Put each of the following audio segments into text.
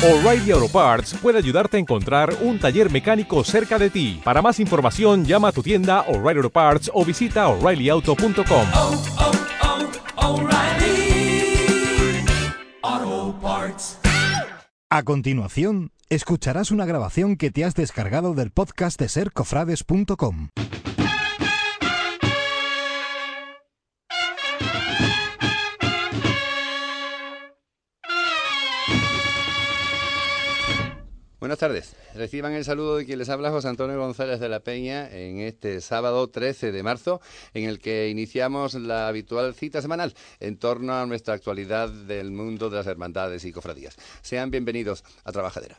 O'Reilly Auto Parts puede ayudarte a encontrar un taller mecánico cerca de ti. Para más información, llama a tu tienda O'Reilly Auto Parts o visita oreillyauto.com. oh, oh, Parts. A continuación, escucharás una grabación que te has descargado del podcast de sercofrades.com. Buenas tardes. Reciban el saludo de quien les habla José Antonio González de la Peña en este sábado 13 de marzo, en el que iniciamos la habitual cita semanal en torno a nuestra actualidad del mundo de las hermandades y cofradías. Sean bienvenidos a Trabajadera.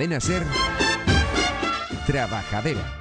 Cadena Ser, Trabajadera.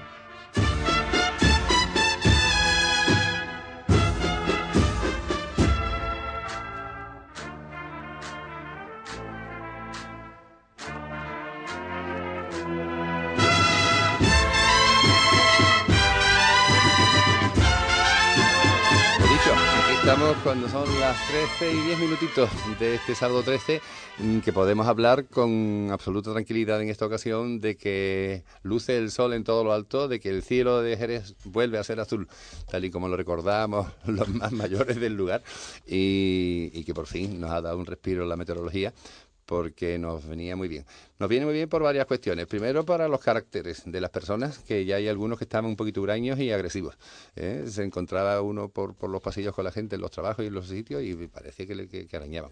Estamos cuando son las 13 y 10 minutitos de este sábado 13, mm, que podemos hablar con absoluta tranquilidad en esta ocasión de que luce el sol en todo lo alto, de que el cielo de Jerez vuelve a ser azul, tal y como lo recordamos los más mayores del lugar, y, y que por fin nos ha dado un respiro la meteorología porque nos venía muy bien. Nos viene muy bien por varias cuestiones. Primero, para los caracteres de las personas, que ya hay algunos que estaban un poquito huraños y agresivos. ¿eh? Se encontraba uno por, por los pasillos con la gente en los trabajos y en los sitios y parecía que, le, que, arañaban.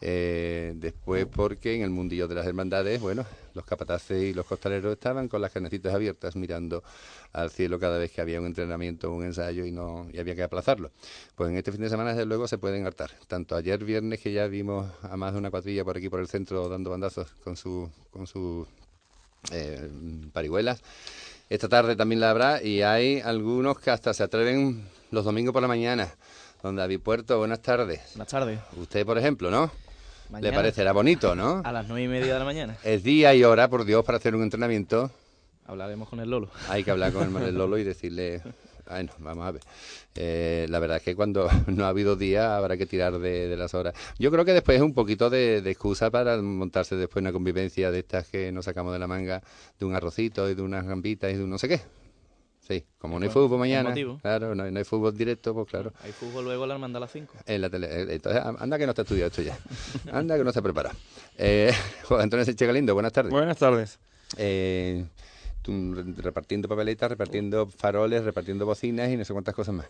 Eh, después, porque en el mundillo de las hermandades, bueno, los capataces y los costaleros estaban con las canecitas abiertas mirando al cielo cada vez que había un entrenamiento un ensayo y no y había que aplazarlo. Pues en este fin de semana, desde luego, se pueden hartar. Tanto ayer viernes, que ya vimos a más de una cuadrilla por aquí, por el centro, dando bandazos con su con sus eh, parihuelas. Esta tarde también la habrá y hay algunos que hasta se atreven los domingos por la mañana. Don David Puerto, buenas tardes. Buenas tardes. Usted, por ejemplo, ¿no? Le Mañana, parecerá bonito, ¿no? A las nueve y media de la mañana Es día y hora, por Dios, para hacer un entrenamiento. hablaremos con el Lolo. Hay que hablar con el Lolo y decirle, bueno, vamos a ver. Eh, la verdad es que cuando no ha habido día habrá que tirar de, de las horas. Yo creo que después es un poquito de, de excusa para montarse después una convivencia de estas que nos sacamos de la manga, de un arrocito y de unas gambitas y de un no sé qué. Sí, como no hay fútbol mañana, claro, no hay, no hay fútbol directo, pues claro. Hay fútbol luego la hermandad a las 5. En la tele, eh, entonces, anda que no está estudiado esto ya. Anda que no se prepara. Eh, Juan Antonio Sánchez Galindo, buenas tardes. Buenas tardes. Eh, repartiendo papeletas, repartiendo faroles, repartiendo bocinas y no sé cuántas cosas más.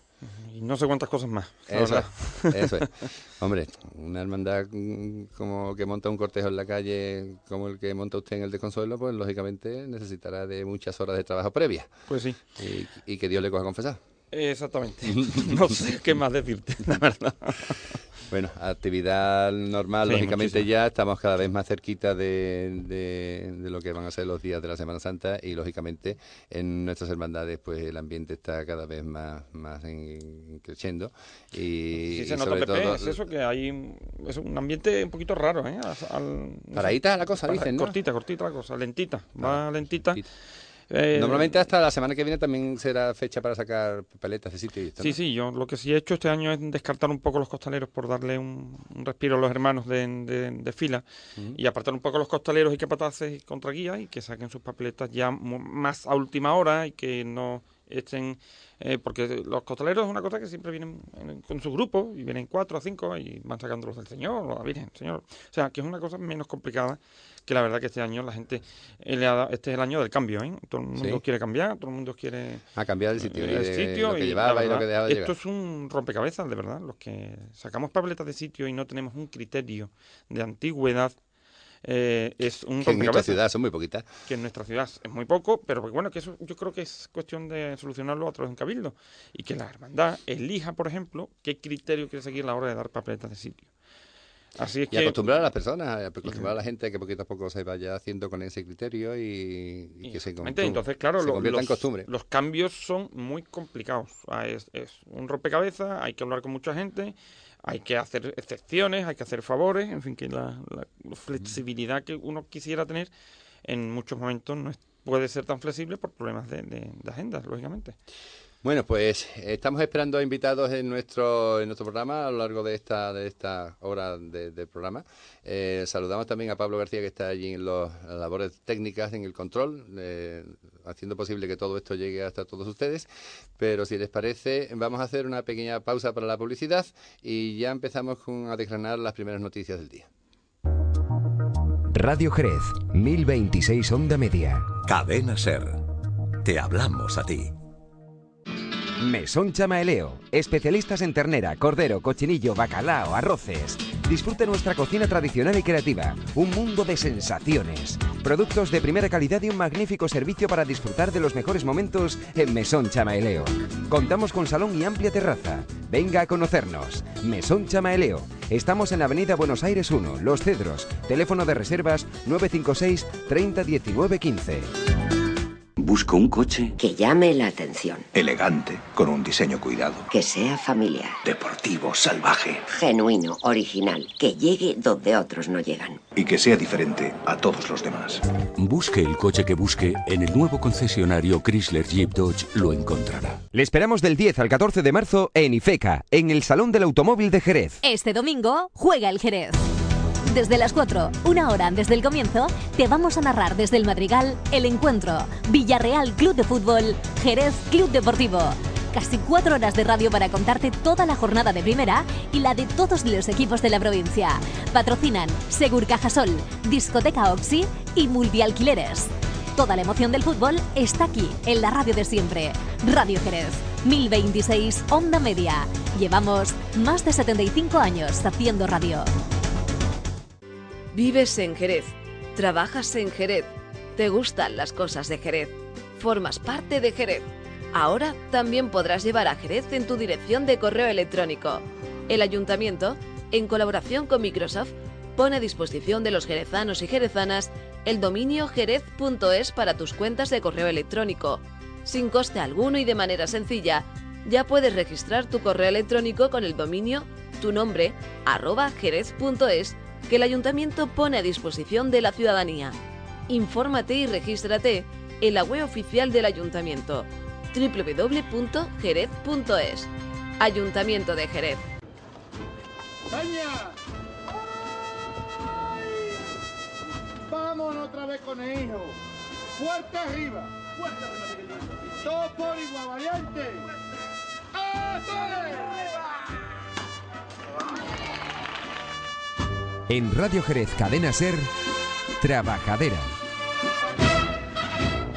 Y no sé cuántas cosas más. Eso es, eso es. Hombre, una hermandad mm, como que monta un cortejo en la calle como el que monta usted en el desconsuelo, pues lógicamente necesitará de muchas horas de trabajo previas Pues sí, y, y que Dios le coja confesar. exactamente. no sé qué más decirte, la verdad. Bueno, actividad normal, Sí, lógicamente muchísimo. ya estamos cada vez más cerquita de, de- de lo que van a ser los días de la Semana Santa y lógicamente en nuestras hermandades pues el ambiente está cada vez más, más en- creciendo y, Sí se y nota, sobre Pepe, todo es eso que hay es un ambiente un poquito raro, ¿eh? Al- paradita la cosa, Para- dicen, ¿no? Cortita, cortita la cosa, lentita, va lentita. lentita. Eh, Normalmente hasta la semana que viene también será fecha para sacar papeletas de sitio y esto, Sí, ¿no? sí, yo lo que sí he hecho este año es descartar un poco los costaleros por darle un, un respiro a los hermanos de, de- de fila y apartar un poco los costaleros y capataces y contraguías y que saquen sus papeletas ya más a última hora y que no estén... eh, porque los costaleros es una cosa que siempre vienen en- con su grupo y vienen cuatro o cinco y van sacándolos del Señor o la Virgen, Señor. O sea, que es una cosa menos complicada que la verdad que este año la gente... eh, le ha dado- este es el año del cambio, ¿eh? Todo el mundo Sí. quiere cambiar, todo el mundo quiere A cambiar el sitio, y el de- sitio lo que y Esto es un rompecabezas, de verdad. Los que sacamos papeletas de sitio y no tenemos un criterio de antigüedad, eh, es un Que en nuestra ciudad son muy poquitas. que en nuestra ciudad es muy poco, pero bueno, que eso yo creo que es cuestión de solucionarlo a través de un cabildo y que la hermandad elija, por ejemplo, qué criterio quiere seguir a la hora de dar papeletas de sitio. Así es Y que acostumbrar a las personas, acostumbrar a la gente a que poquito a poco se vaya haciendo con ese criterio y, y que se, entonces, claro, se lo- convierta los, en costumbre. los cambios son muy complicados. Es, es un rompecabezas, hay que hablar con mucha gente, hay que hacer excepciones, hay que hacer favores, en fin, que la flexibilidad que uno quisiera tener en muchos momentos no es- puede ser tan flexible por problemas de, de, de agendas, lógicamente. Bueno, pues estamos esperando a invitados en nuestro en nuestro programa a lo largo de esta de esta hora de- del programa. Eh, saludamos también a Pablo García que está allí en los- las labores técnicas, en el control, eh, haciendo posible que todo esto llegue hasta todos ustedes. Pero si les parece, vamos a hacer una pequeña pausa para la publicidad y ya empezamos con, a desgranar las primeras noticias del día. Radio Jerez, 1026 Onda Media. Cadena Ser. Te hablamos a ti. Mesón Chamaeleo. Especialistas en ternera, cordero, cochinillo, bacalao, arroces. Disfrute nuestra cocina tradicional y creativa. Un mundo de sensaciones. Productos de primera calidad y un magnífico servicio para disfrutar de los mejores momentos en Mesón Chamaeleo. Contamos con salón y amplia terraza. Venga a conocernos. Mesón Chamaeleo. Estamos en Avenida Buenos Aires 1, Los Cedros. Teléfono de reservas 956 30 19 15. Busco un coche Que llame la atención. elegante, con un diseño cuidado, Que sea familiar. deportivo, salvaje Genuino, original. Que llegue donde otros no llegan. y que sea diferente a todos los demás. Busque el coche que busque, en el nuevo concesionario Chrysler Jeep Dodge lo encontrará. Le esperamos del 10 al 14 de marzo en IFECA, en el Salón del Automóvil de Jerez. Este domingo juega el Jerez. Desde las 4, una hora antes del comienzo, te vamos a narrar desde el Madrigal el encuentro Villarreal Club de Fútbol, Jerez Club Deportivo. Casi cuatro horas de radio para contarte toda la jornada de primera y la de todos los equipos de la provincia. Patrocinan Segur Cajasol, Discoteca Oxy y Multialquileres. Toda la emoción del fútbol está aquí, en la radio de siempre. Radio Jerez, 1026 Onda Media. Llevamos más de 75 años haciendo radio. Vives en Jerez, trabajas en Jerez, te gustan las cosas de Jerez, formas parte de Jerez. Ahora también podrás llevar a Jerez en tu dirección de correo electrónico. El ayuntamiento, en colaboración con Microsoft, pone a disposición de los jerezanos y jerezanas el dominio jerez.es para tus cuentas de correo electrónico. Sin coste alguno y de manera sencilla, ya puedes registrar tu correo electrónico con el dominio tu nombre jerez.es que el ayuntamiento pone a disposición de la ciudadanía. Infórmate y regístrate en la web oficial del ayuntamiento www.jerez.es. Ayuntamiento de Jerez. Vámonos otra vez con el hijo. Fuerte arriba. Fuerte arriba. Todo por igual, valiente. En Radio Jerez Cadena Ser, Trabajadera.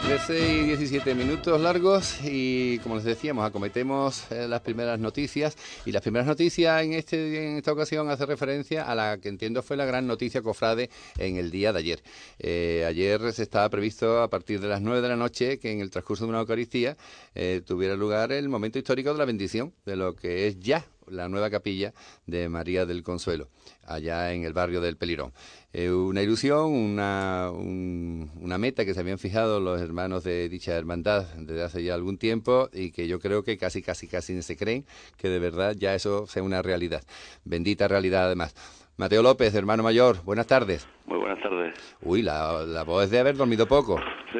13 y 17 minutos largos y como les decíamos, acometemos eh, las primeras noticias y las primeras noticias en, este, en esta ocasión hace referencia a la que entiendo fue la gran noticia cofrade en el día de ayer. Eh, ayer se estaba previsto a partir de las 9 de la noche que en el transcurso de una Eucaristía eh, tuviera lugar el momento histórico de la bendición de lo que es ya la nueva capilla de María del Consuelo, allá en el barrio del Pelirón. Eh, una ilusión, una, un- una meta que se habían fijado los hermanos de dicha hermandad desde hace ya algún tiempo y que yo creo que casi, casi, casi ni se creen que de verdad ya eso sea una realidad. Bendita realidad además. Mateo López, hermano mayor, buenas tardes. Muy buenas tardes. Uy, la, la voz es de haber dormido poco. Sí,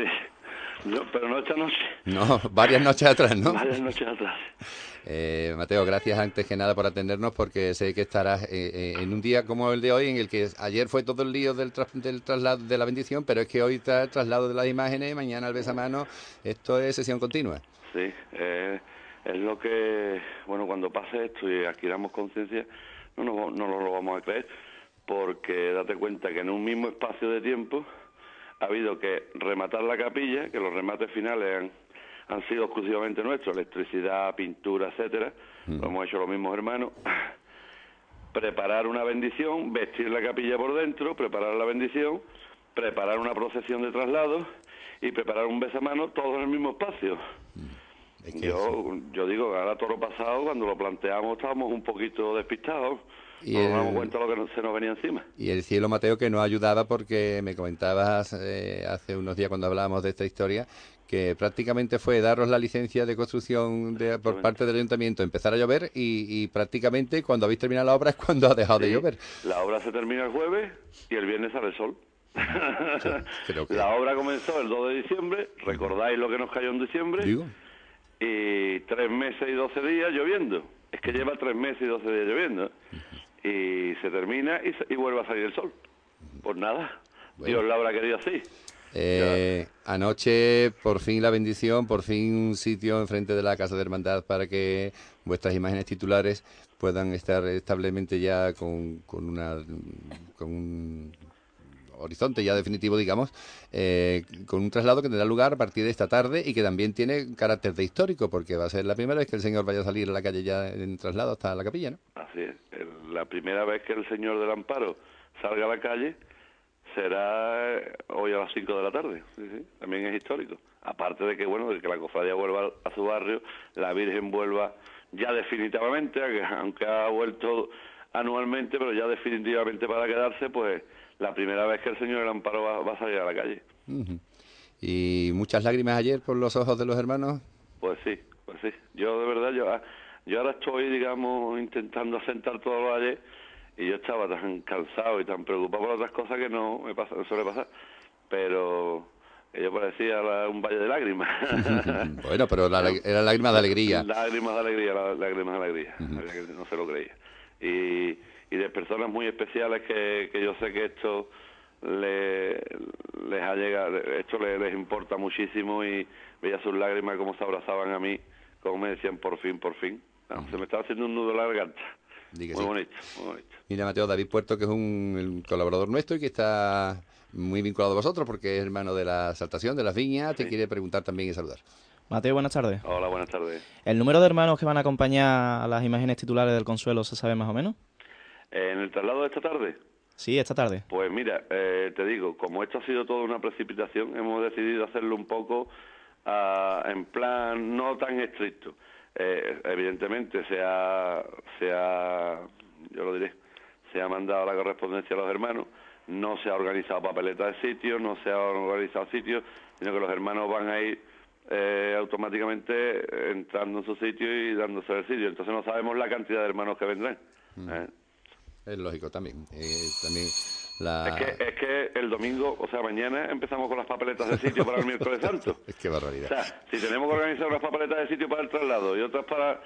No, pero no esta noche, No, varias noches atrás, ¿no? varias noches atrás. Eh, Mateo, gracias antes que nada por atendernos porque sé que estarás eh, eh, en un día como el de hoy en el que ayer fue todo el lío del, tras- del traslado de la bendición, pero es que hoy está el traslado de las imágenes, mañana el besamano, esto es sesión continua. Sí, eh, es lo que, bueno, cuando pase esto y adquiramos conciencia, no, no nos lo vamos a creer, porque date cuenta que en un mismo espacio de tiempo ha habido que rematar la capilla, que los remates finales han, han sido exclusivamente nuestros, electricidad, pintura, etcétera, lo hemos hecho los mismos hermanos, preparar una bendición, vestir la capilla por dentro, preparar la bendición, preparar una procesión de traslado y preparar un besamano, todo en el mismo espacio. yo, yo digo, ahora toro pasado, cuando lo planteamos, estábamos un poquito despistados. Y nos el- damos cuenta de lo que nos- se nos venía encima. Y el cielo, Mateo, que nos ayudaba porque me comentabas eh, hace unos días cuando hablábamos de esta historia que prácticamente fue daros la licencia de construcción de- por parte del ayuntamiento, empezar a llover y, y prácticamente cuando habéis terminado la obra es cuando ha dejado de llover. La obra se termina el jueves y el viernes sale el sol. creo que- La obra comenzó el 2 de diciembre, recordáis lo que nos cayó en diciembre, Digo. y tres meses y 12 días lloviendo. Es que lleva tres meses y 12 días lloviendo. Y se termina y, y vuelve a salir el sol. Pues nada, Dios la habrá querido así. Eh, anoche, por fin la bendición, por fin un sitio enfrente de la Casa de Hermandad para que vuestras imágenes titulares puedan estar establemente ya con, con una con un horizonte ya definitivo, digamos, eh, con un traslado que tendrá lugar a partir de esta tarde y que también tiene carácter de histórico, porque va a ser la primera vez que el señor vaya a salir a la calle ya en traslado hasta la capilla, ¿no? Así es. El- La primera vez que el señor del Amparo salga a la calle será eh, hoy a las 5 de la tarde. Sí, sí, También es histórico. Aparte de que, bueno, de que la cofradía vuelva a su barrio, la Virgen vuelva ya definitivamente, aunque ha vuelto anualmente, pero ya definitivamente para quedarse, pues la primera vez que el señor del Amparo va, va a salir a la calle. Y muchas lágrimas ayer por los ojos de los hermanos. Pues sí, pues sí. Yo de verdad, yo, ah, yo ahora estoy, digamos, intentando asentar todo lo ayer y yo estaba tan cansado y tan preocupado por otras cosas que no me, pasa, me suele pasar. Pero yo parecía la- un valle de lágrimas. bueno, pero la, era lágrimas de alegría. Lágrimas de alegría, lá- lágrimas de alegría. No se lo creía. Y, y de personas muy especiales que, que yo sé que esto le, les ha llegado, esto le- les importa muchísimo y veía sus lágrimas como se abrazaban a mí, como me decían por fin, por fin. No, Se me estaba haciendo un nudo en la garganta. Muy sí. bonito, muy bonito. Mira, Mateo David Puerto, que es un colaborador nuestro y que está muy vinculado a vosotros porque es hermano de la Saltación, de las Viñas, te quiere preguntar también y saludar. Mateo, buenas tardes. Hola, buenas tardes. ¿El número de hermanos que van a acompañar a las imágenes titulares del Consuelo se sabe más o menos? ¿En el traslado de esta tarde? Sí, esta tarde. Pues mira, eh, te digo, como esto ha sido toda una precipitación, hemos decidido hacerlo un poco ah, en plan no tan estricto. Eh, evidentemente se ha, se ha, yo lo diré, se ha mandado la correspondencia a los hermanos, no se ha organizado papeleta de sitio, no se ha organizado sitio, sino que los hermanos van a ir eh, automáticamente entrando en su sitio y dándose el sitio. Entonces no sabemos la cantidad de hermanos que vendrán. ¿eh? Es lógico también. eh, también la... Es que, es que el domingo, o sea, mañana empezamos con las papeletas de sitio para el miércoles santo. Es que O barbaridad. sea, si tenemos que organizar unas papeletas de sitio para el traslado y otras para...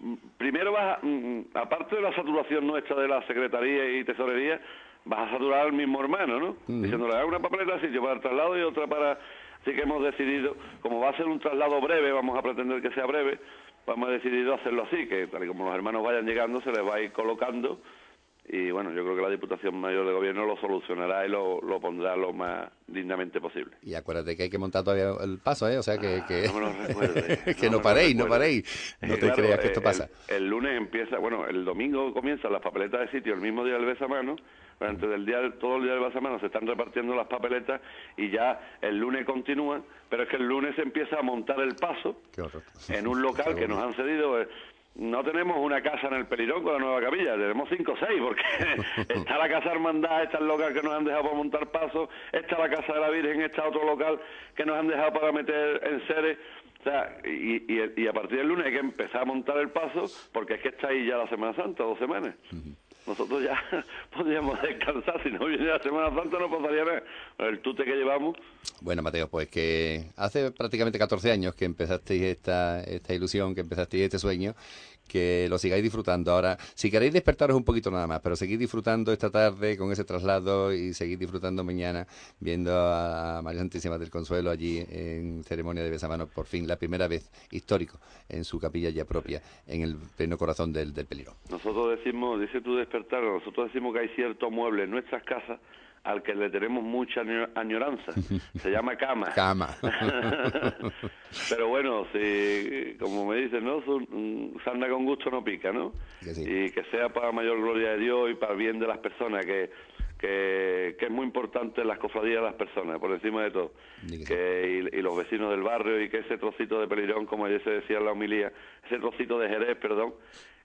mm, Primero vas, a- mm, aparte de la saturación nuestra de la secretaría y tesorería, vas a saturar al mismo hermano, ¿no? Diciéndole, haga una papeleta de sitio para el traslado y otra para... Así que hemos decidido, como va a ser un traslado breve, vamos a pretender que sea breve, vamos a decidido hacerlo así, que tal y como los hermanos vayan llegando, se les va a ir colocando y bueno, yo creo que la Diputación Mayor de Gobierno lo solucionará y lo, lo pondrá lo más dignamente posible. Y acuérdate que hay que montar todavía el paso, ¿eh? O sea que, que, Ah, no me que no no, me paréis, no paréis. No Eh, te claro, creas que eh, esto el- pasa. El, lunes empieza, bueno, el domingo comienzan las papeletas de sitio, el mismo día del besamano. Durante el día, todo el día del besamano se están repartiendo las papeletas y ya el lunes continúa, pero es que el lunes se empieza a montar el paso en un local que nos han cedido. No tenemos una casa en el Pelirón con la nueva capilla, tenemos cinco o seis, porque está la casa hermandad, está el local que nos han dejado para montar pasos, está la casa de la Virgen, está otro local que nos han dejado para meter en seres. O sea, y, y- y a partir del lunes hay que empezar a montar el paso, porque es que está ahí ya la Semana Santa, dos semanas. Nosotros ya podríamos descansar, si no viene la Semana Santa no pasaría nada. El tute que llevamos, Bueno, Mateo, pues que hace prácticamente 14 años que empezasteis esta, esta ilusión, que empezasteis este sueño, que lo sigáis disfrutando. Ahora, si queréis despertaros un poquito nada más, pero seguid disfrutando esta tarde con ese traslado y seguid disfrutando mañana viendo a María Santísima del Consuelo allí en ceremonia de besamano, por fin, la primera vez histórico en su capilla ya propia, en el pleno corazón del, del Pelirón. Nosotros decimos, dice tú despertar, nosotros decimos que hay ciertos muebles en nuestras casas al que le tenemos mucha año- añoranza. Se llama Cama. Cama. Pero bueno, si, como me dicen, ¿no? Mm, Sarna con gusto no pica, ¿no? Y que sea para mayor gloria de Dios y para el bien de las personas, que, que, que es muy importante las cofradías de las personas, por encima de todo. Que, y, y los vecinos del barrio y que ese trocito de Pelirón, como ayer se decía en la homilía, ese trocito de Jerez, perdón,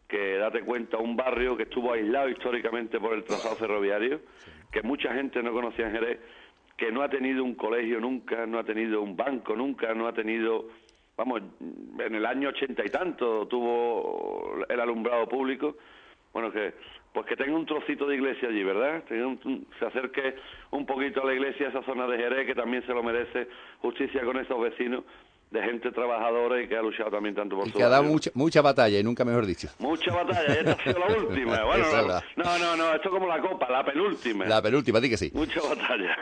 que date cuenta, un barrio que estuvo aislado históricamente por el trazado ferroviario, que mucha gente no conocía en Jerez, que no ha tenido un colegio nunca, no ha tenido un banco nunca, no ha tenido, vamos, en el año ochenta y tanto tuvo el alumbrado público, bueno, que pues que tenga un trocito de iglesia allí, ¿verdad? Un- se acerque un poquito a la iglesia, esa zona de Jerez, que también se lo merece, justicia con esos vecinos de gente trabajadora y que ha luchado también tanto por Y su que ha dado mucha, mucha batalla, y nunca mejor dicho. Mucha batalla, esta ha sido la última. Bueno, la- no, no, no, esto es como la copa, la penúltima. La penúltima, di que sí. Mucha batalla.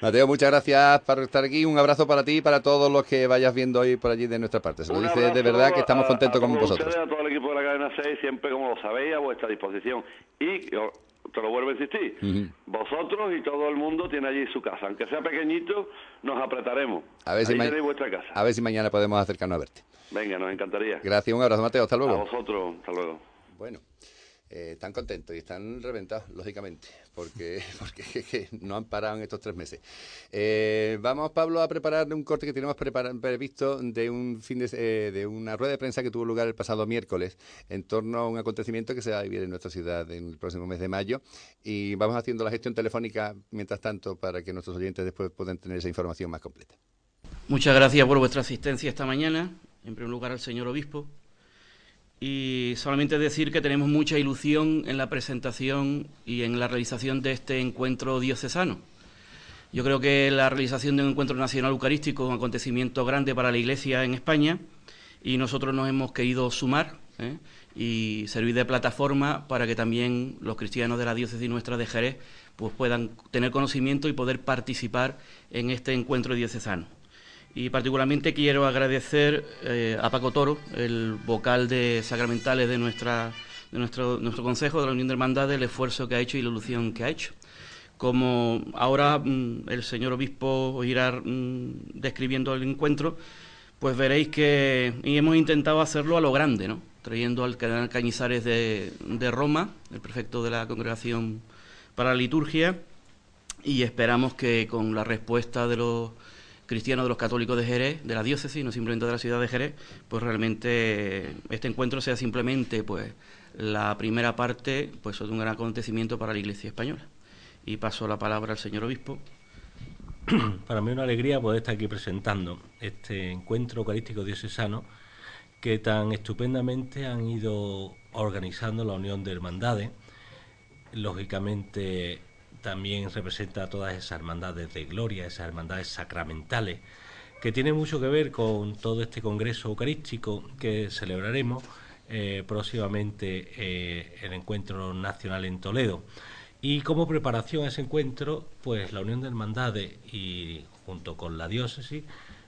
Mateo, muchas gracias por estar aquí. Un abrazo para ti y para todos los que vayas viendo hoy por allí de nuestra parte. Se lo dice de verdad que estamos a- contentos a con todos vosotros. Ustedes, a todo el equipo de la cadena 6, siempre como lo sabéis, a vuestra disposición. Y te lo vuelvo a insistir, vosotros y todo el mundo tiene allí su casa. Aunque sea pequeñito, nos apretaremos. A ver, si Ahí vuestra casa. a ver si mañana podemos acercarnos a verte. Venga, nos encantaría. Gracias, un abrazo, Mateo. Hasta A luego. vosotros, hasta luego. Bueno, eh, están contentos y están reventados, lógicamente, porque, porque no han parado en estos tres meses. Eh, vamos, Pablo, a preparar un corte que tenemos previsto de un fin de, eh, de una rueda de prensa que tuvo lugar el pasado miércoles en torno a un acontecimiento que se va a vivir en nuestra ciudad en el próximo mes de mayo. Y vamos haciendo la gestión telefónica mientras tanto para que nuestros oyentes después puedan tener esa información más completa. Muchas gracias por vuestra asistencia esta mañana. En primer lugar al señor obispo. Y solamente decir que tenemos mucha ilusión en la presentación y en la realización de este encuentro diocesano. Yo creo que la realización de un encuentro nacional eucarístico es un acontecimiento grande para la Iglesia en España y nosotros nos hemos querido sumar ¿eh? y servir de plataforma para que también los cristianos de la diócesis nuestra de Jerez pues puedan tener conocimiento y poder participar en este encuentro diocesano. Y particularmente quiero agradecer eh, a Paco Toro, el vocal de sacramentales de, nuestra, de nuestro, nuestro Consejo de la Unión de Hermandades, el esfuerzo que ha hecho y la ilusión que ha hecho. Como ahora mm, el señor obispo irá mm, describiendo el encuentro, pues veréis que y hemos intentado hacerlo a lo grande, ¿no? trayendo al cardenal Cañizares de, de Roma, el prefecto de la Congregación para la Liturgia, y esperamos que con la respuesta de los cristianos de los católicos de Jerez, de la diócesis, no simplemente de la ciudad de Jerez, pues realmente este encuentro sea simplemente pues la primera parte pues de un gran acontecimiento para la Iglesia española. Y paso la palabra al señor obispo. Para mí es una alegría poder estar aquí presentando este encuentro eucarístico diocesano que tan estupendamente han ido organizando la Unión de Hermandades. Lógicamente también representa todas esas hermandades de gloria, esas hermandades sacramentales, que tiene mucho que ver con todo este Congreso Eucarístico que celebraremos eh, próximamente eh, el Encuentro Nacional en Toledo. Y como preparación a ese encuentro, pues la Unión de Hermandades y junto con la diócesis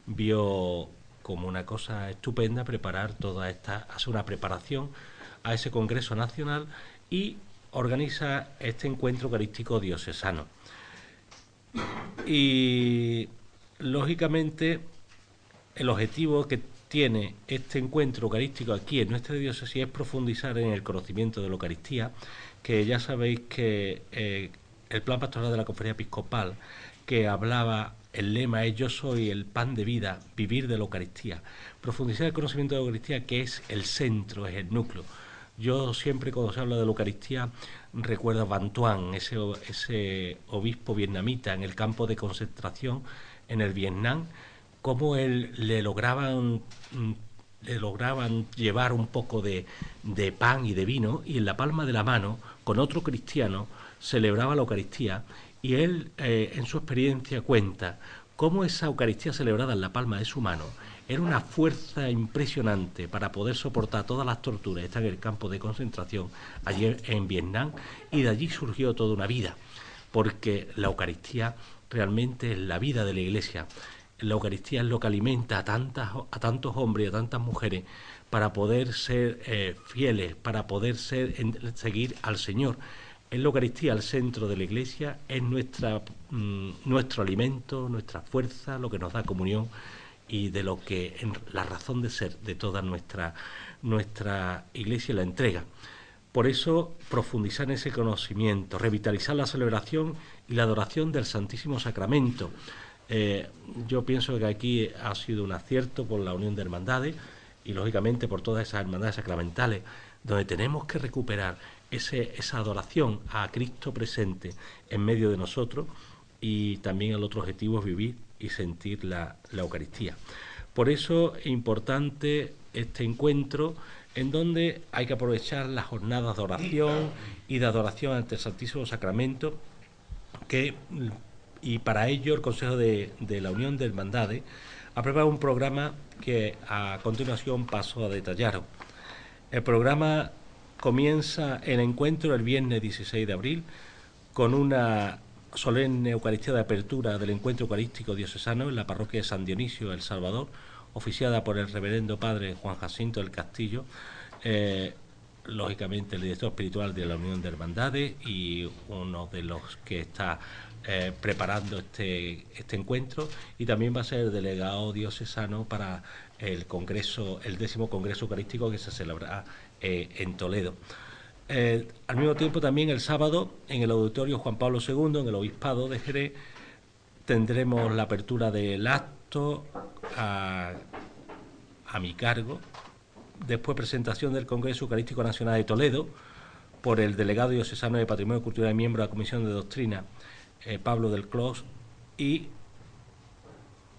vio como una cosa estupenda preparar toda esta, hacer una preparación a ese Congreso Nacional y organiza este encuentro eucarístico diocesano. Y lógicamente el objetivo que tiene este encuentro eucarístico aquí en nuestra diócesis es profundizar en el conocimiento de la Eucaristía, que ya sabéis que eh, el plan pastoral de la Conferencia Episcopal, que hablaba, el lema es yo soy el pan de vida, vivir de la Eucaristía, profundizar el conocimiento de la Eucaristía, que es el centro, es el núcleo. Yo siempre cuando se habla de la Eucaristía recuerdo a Bantuan, ese, ese obispo vietnamita en el campo de concentración en el Vietnam, cómo él le lograban le lograban llevar un poco de, de, pan y de vino y en la palma de la mano con otro cristiano celebraba la Eucaristía y él eh, en su experiencia cuenta cómo esa Eucaristía celebrada en la palma de su mano era una fuerza impresionante para poder soportar todas las torturas. Está en el campo de concentración allí en Vietnam y de allí surgió toda una vida, porque la Eucaristía realmente es la vida de la Iglesia. La Eucaristía es lo que alimenta a, tantas, a tantos hombres y a tantas mujeres para poder ser eh, fieles, para poder ser, seguir al Señor. es la Eucaristía al centro de la Iglesia, es nuestra, mm, nuestro alimento, nuestra fuerza, lo que nos da comunión y de lo que la razón de ser de toda nuestra, nuestra Iglesia la entrega. Por eso, profundizar en ese conocimiento, revitalizar la celebración y la adoración del Santísimo Sacramento. Eh, yo pienso que aquí ha sido un acierto por la unión de hermandades y, lógicamente, por todas esas hermandades sacramentales, donde tenemos que recuperar esa adoración a Cristo presente en medio de nosotros y también el otro objetivo es vivir y sentir la, Eucaristía. Por eso es importante este encuentro en donde hay que aprovechar las jornadas de oración y de adoración ante el Santísimo Sacramento, que, y para ello el Consejo de, de la Unión de Hermandades ha preparado un programa que a continuación paso a detallaros. El programa comienza el encuentro el viernes 16 de abril con una solemne Eucaristía de apertura del encuentro eucarístico diocesano en la parroquia de San Dionisio, El Salvador, oficiada por el reverendo padre Juan Jacinto del Castillo, eh, lógicamente el director espiritual de la Unión de Hermandades y uno de los que está eh, preparando este, este encuentro y también va a ser el delegado diocesano para el congreso, el décimo congreso eucarístico que se celebrará eh, en Toledo. Al mismo tiempo también el sábado en el auditorio Juan Pablo II, en el Obispado de Jerez, tendremos la apertura del acto a, mi cargo, después presentación del Congreso Eucarístico Nacional de Toledo por el delegado diocesano de Patrimonio Cultural y miembro de la Comisión de Doctrina, eh, Pablo del Clos, y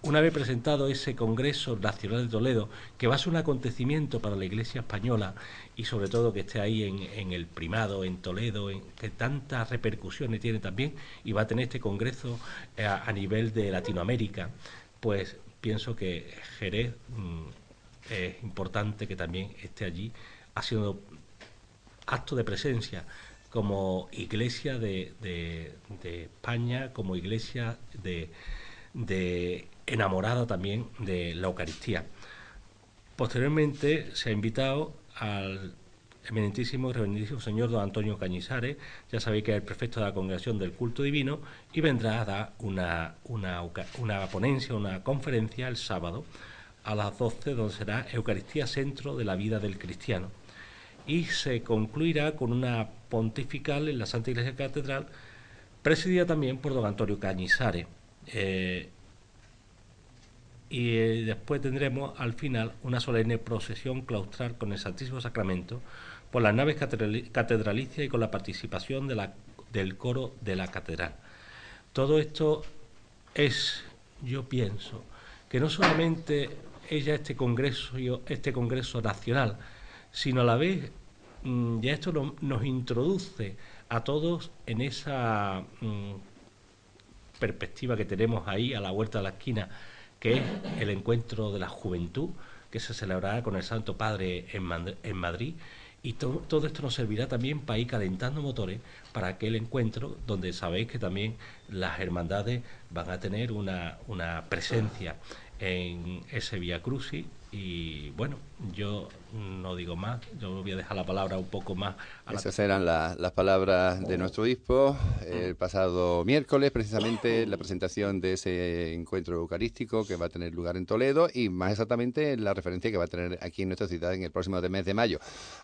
una vez presentado ese Congreso Nacional de Toledo, que va a ser un acontecimiento para la Iglesia española y sobre todo que esté ahí en, el primado, en Toledo, en, que tantas repercusiones tiene también, y va a tener este Congreso eh, a, nivel de Latinoamérica, pues pienso que Jerez mm, es importante que también esté allí haciendo acto de presencia como iglesia de, de España, como iglesia de, de enamorada también de la Eucaristía. Posteriormente se ha invitado al eminentísimo y reverendísimo señor don Antonio Cañizares, ya sabéis que es el prefecto de la Congregación del Culto Divino, y vendrá a dar una, una, una ponencia, una conferencia el sábado a las 12, donde será Eucaristía Centro de la Vida del Cristiano. Y se concluirá con una pontifical en la Santa Iglesia Catedral, presidida también por don Antonio Cañizares. Eh, y eh, después tendremos al final una solemne procesión claustral con el Santísimo Sacramento por las naves catedralicias y con la participación del coro de la catedral. Todo esto es, yo pienso, que no solamente es este congreso, este congreso nacional, sino a la vez mm, ya esto nos introduce a todos en esa mm, perspectiva que tenemos ahí a la vuelta de la esquina que es el encuentro de la juventud que se celebrará con el Santo Padre en, Madrid. Y todo esto nos servirá también para ir calentando motores para aquel encuentro donde sabéis que también las hermandades van a tener una, una presencia en ese Via Crucis y bueno, yo no digo más, yo voy a dejar la palabra un poco más. A Esas eran las palabras de nuestro obispo el pasado miércoles, precisamente la presentación de ese encuentro eucarístico que va a tener lugar en Toledo y más exactamente la referencia que va a tener aquí en nuestra ciudad en el próximo mes de mayo.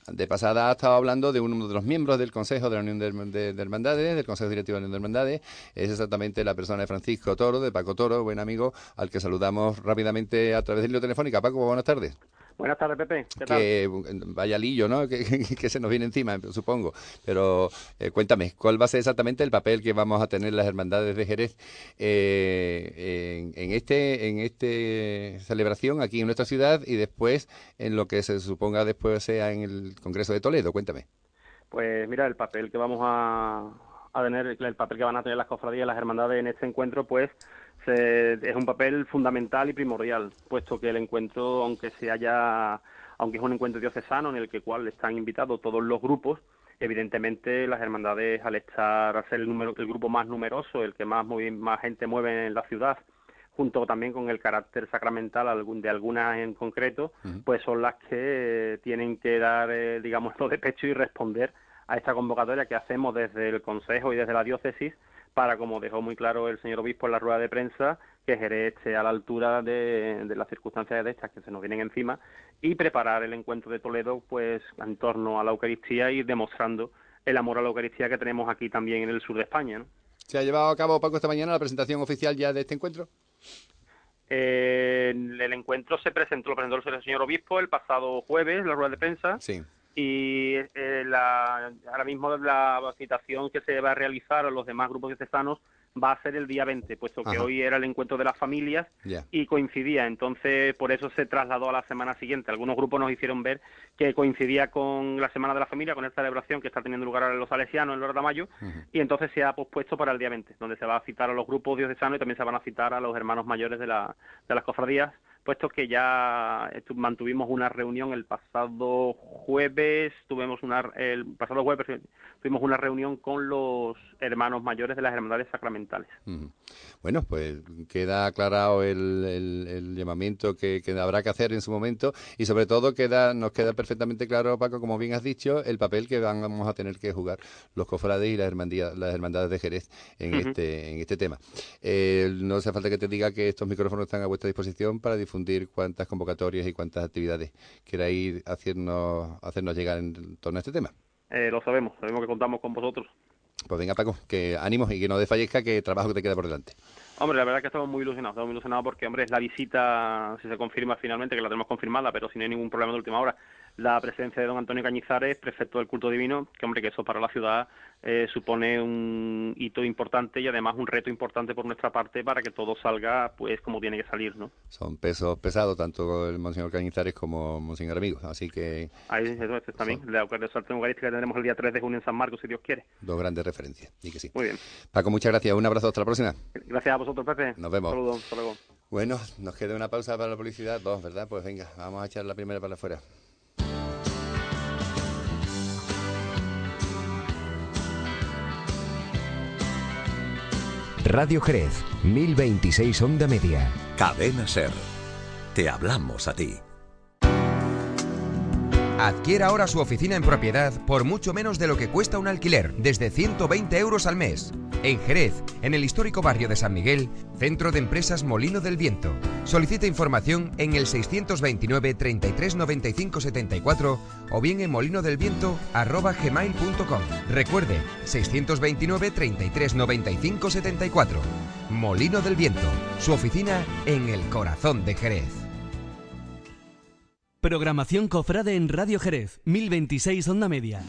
De pasada ha estado hablando de uno de los miembros del Consejo de la Unión de, Hermandades, del Consejo Directivo de la Unión de Hermandades, es exactamente la persona de Francisco Toro, de Paco Toro, buen amigo, al que saludamos rápidamente a través de la telefónica. Paco, buenas tardes. Buenas tardes, Pepe. ¿Qué que vaya lillo, ¿no? Que, se nos viene encima, supongo. Pero eh, cuéntame, ¿cuál va a ser exactamente el papel que vamos a tener las hermandades de Jerez eh, en, este en este celebración aquí en nuestra ciudad y después en lo que se suponga después sea en el Congreso de Toledo? Cuéntame. Pues mira, el papel que vamos a, a tener, el papel que van a tener las cofradías y las hermandades en este encuentro, pues es un papel fundamental y primordial, puesto que el encuentro, aunque se haya, aunque es un encuentro diocesano en el que cual están invitados todos los grupos, evidentemente las hermandades al estar, al ser el número, el grupo más numeroso, el que más más gente mueve en la ciudad, junto también con el carácter sacramental de algunas en concreto, pues son las que tienen que dar, eh, digamos, todo de pecho y responder a esta convocatoria que hacemos desde el Consejo y desde la diócesis para, como dejó muy claro el señor obispo en la rueda de prensa, que Jerez esté a la altura de, de las circunstancias de estas que se nos vienen encima y preparar el encuentro de Toledo pues en torno a la Eucaristía y demostrando el amor a la Eucaristía que tenemos aquí también en el sur de España. ¿no? ¿Se ha llevado a cabo, Paco, esta mañana la presentación oficial ya de este encuentro? Eh, el encuentro se presentó, lo presentó el señor obispo el pasado jueves, la rueda de prensa. Sí. Y eh, la, ahora mismo la citación que se va a realizar a los demás grupos diocesanos va a ser el día 20, puesto que Ajá. hoy era el encuentro de las familias y coincidía, entonces por eso se trasladó a la semana siguiente. Algunos grupos nos hicieron ver que coincidía con la Semana de la Familia, con esta celebración que está teniendo lugar ahora en los Salesianos, en Lora de Mayo, y entonces se ha pospuesto para el día 20, donde se va a citar a los grupos diocesanos y también se van a citar a los hermanos mayores de, la, de las cofradías, puesto que ya mantuvimos una reunión el pasado jueves, tuvimos una, el pasado jueves tuvimos una reunión con los hermanos mayores de las hermandades sacramentales. Bueno, pues queda aclarado el, el- el llamamiento que, que habrá que hacer en su momento y sobre todo queda nos queda perfectamente claro, Paco, como bien has dicho, el papel que vamos a tener que jugar los cofrades y las hermandías, las hermandades de Jerez en este en este tema. Eh, no hace falta que te diga que estos micrófonos están a vuestra disposición para difundir cuántas convocatorias y cuántas actividades queráis hacernos hacernos llegar en torno a este tema. Eh, lo sabemos, sabemos que contamos con vosotros. Pues venga, Paco, que ánimos y que no desfallezca, que trabajo que te queda por delante. Hombre, la verdad es que estamos muy ilusionados, estamos muy ilusionados porque, hombre, es la visita, si se confirma finalmente, que la tenemos confirmada, pero si no hay ningún problema de última hora, la presencia de don Antonio Cañizares, prefecto del culto divino, que, hombre, que eso para la ciudad eh, supone un hito importante y además un reto importante por nuestra parte para que todo salga, pues, como tiene que salir, ¿no? Son pesos pesados, tanto el Monseñor Cañizares como Monseñor Amigo. Así que Ahí eso, eso también, la Eucaristía Eucarística que tendremos el día 3 de junio en San Marcos, si Dios quiere. dos grandes referencias. Y que sí. Muy bien. Paco, muchas gracias. Un abrazo. Hasta la próxima. Gracias a vosotros, Pepe. Nos vemos. Saludos, hasta luego. Bueno, nos queda una pausa para la publicidad. Dos, ¿verdad? Pues venga, vamos a echar la primera para afuera. Radio Jerez, 1026 Onda Media. Cadena Ser. Te hablamos a ti. Adquiera ahora su oficina en propiedad por mucho menos de lo que cuesta un alquiler, desde 120 euros al mes. En Jerez, en el histórico barrio de San Miguel, Centro de Empresas Molino del Viento. Solicita información en el 629 33 95 74 o bien en molinodelviento@gmail.com. Recuerde, 629 33 95 74. Molino del Viento, su oficina en el corazón de Jerez. Programación Cofrade en Radio Jerez, 1026 Onda Media.